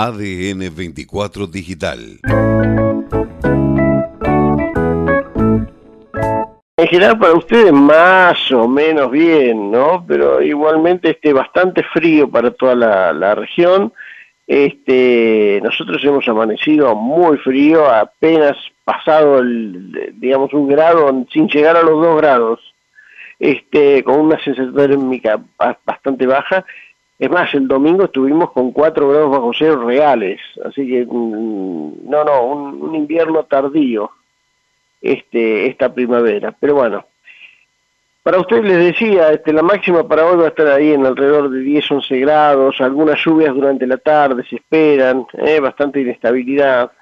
ADN 24 Digital. En general para ustedes más o menos bien, ¿no? Pero igualmente este bastante frío para toda la, la región. Este, nosotros hemos amanecido muy frío, apenas pasado el, digamos un grado, sin llegar a los dos grados, este, con una sensación térmica bastante baja. Es más, el domingo estuvimos con 4 grados bajo cero reales, así que mm, no, no, un, un invierno tardío este, esta primavera. Pero bueno, para ustedes les decía, este, la máxima para hoy va a estar ahí en alrededor de 10, 11 grados, algunas lluvias durante la tarde se esperan, eh, bastante inestabilidad,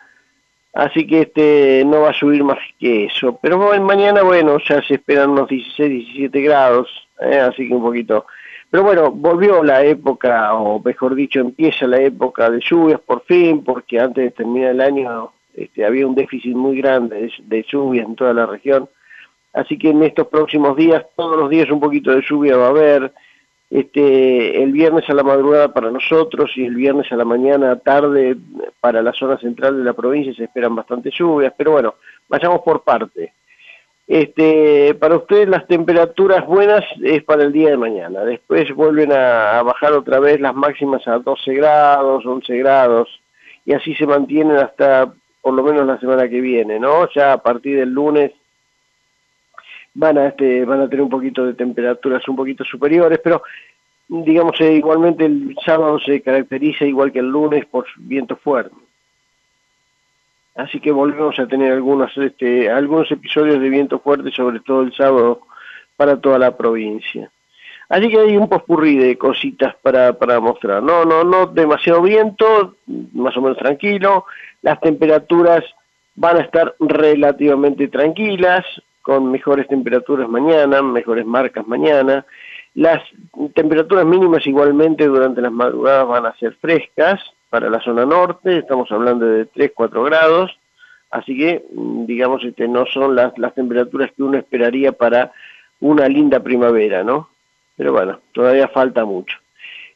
así que este no va a subir más que eso. Pero mañana, bueno, ya se esperan unos 16, 17 grados, eh, así que un poquito... Pero bueno, volvió la época, o mejor dicho, empieza la época de lluvias por fin, porque antes de terminar el año este, había un déficit muy grande de, lluvias en toda la región así que en estos próximos días, todos los días un poquito de lluvia va a haber, este, el viernes a la madrugada para nosotros y el viernes a la mañana tarde para la zona central de la provincia se esperan bastante lluvias, pero bueno, vayamos por parte. Este, para ustedes las temperaturas buenas es para el día de mañana, después vuelven a, bajar otra vez las máximas a 12 grados, 11 grados, y así se mantienen hasta por lo menos la semana que viene, ¿no? Ya a partir del lunes van a este van a tener un poquito de temperaturas un poquito superiores, pero digamos eh, igualmente el sábado se caracteriza igual que el lunes por viento fuerte. Así que volvemos a tener algunos este algunos episodios de viento fuerte, sobre todo el sábado para toda la provincia. Así que hay un pospurrí de cositas para, para mostrar. No, no, no demasiado viento, más o menos tranquilo. Las temperaturas van a estar relativamente tranquilas, con mejores temperaturas mañana, mejores marcas mañana. Las temperaturas mínimas igualmente durante las madrugadas van a ser frescas para la zona norte, estamos hablando de 3-4 grados, así que mm, digamos este no son las, las temperaturas que uno esperaría para una linda primavera, ¿no? Pero bueno, todavía falta mucho.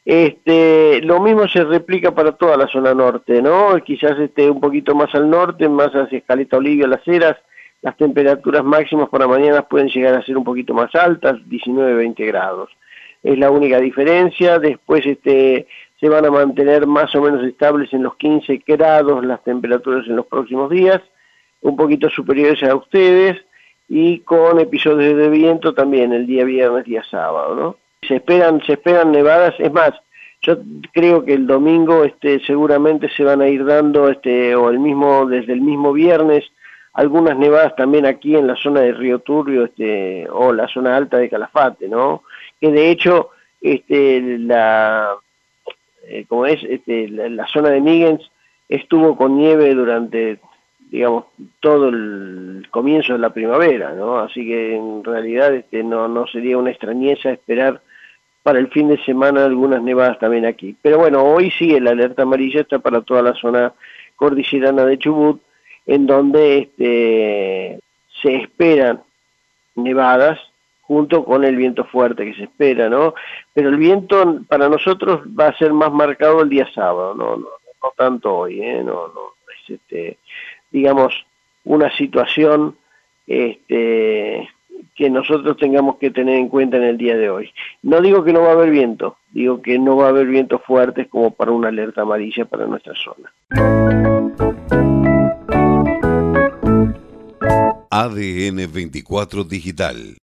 Este, lo mismo se replica para toda la zona norte, ¿no? Quizás esté un poquito más al norte, más hacia Escaleta Olivia, Las Heras, las temperaturas máximas para mañana pueden llegar a ser un poquito más altas, 19-20 grados. Es la única diferencia. Después este, se van a mantener más o menos estables en los 15 grados las temperaturas en los próximos días, un poquito superiores a ustedes y con episodios de viento también el día viernes, día sábado, ¿no? Se esperan, se esperan nevadas, es más, yo creo que el domingo este, seguramente se van a ir dando, este, o el mismo, desde el mismo viernes, algunas nevadas también aquí en la zona de Río Turbio este, o la zona alta de Calafate, ¿no? Que de hecho este, la, eh, como es, este, la, zona de Migens estuvo con nieve durante, digamos, todo el comienzo de la primavera, ¿no? Así que en realidad este, no, no sería una extrañeza esperar para el fin de semana algunas nevadas también aquí. Pero bueno, hoy sí el alerta amarilla está para toda la zona cordillerana de Chubut, en donde este, se esperan nevadas junto con el viento fuerte que se espera, ¿no? Pero el viento para nosotros va a ser más marcado el día sábado, no, no, no tanto hoy, ¿eh? No, no, es este, digamos, una situación este, que nosotros tengamos que tener en cuenta en el día de hoy. No digo que no va a haber viento, digo que no va a haber vientos fuertes como para una alerta amarilla para nuestra zona. ADN 24 Digital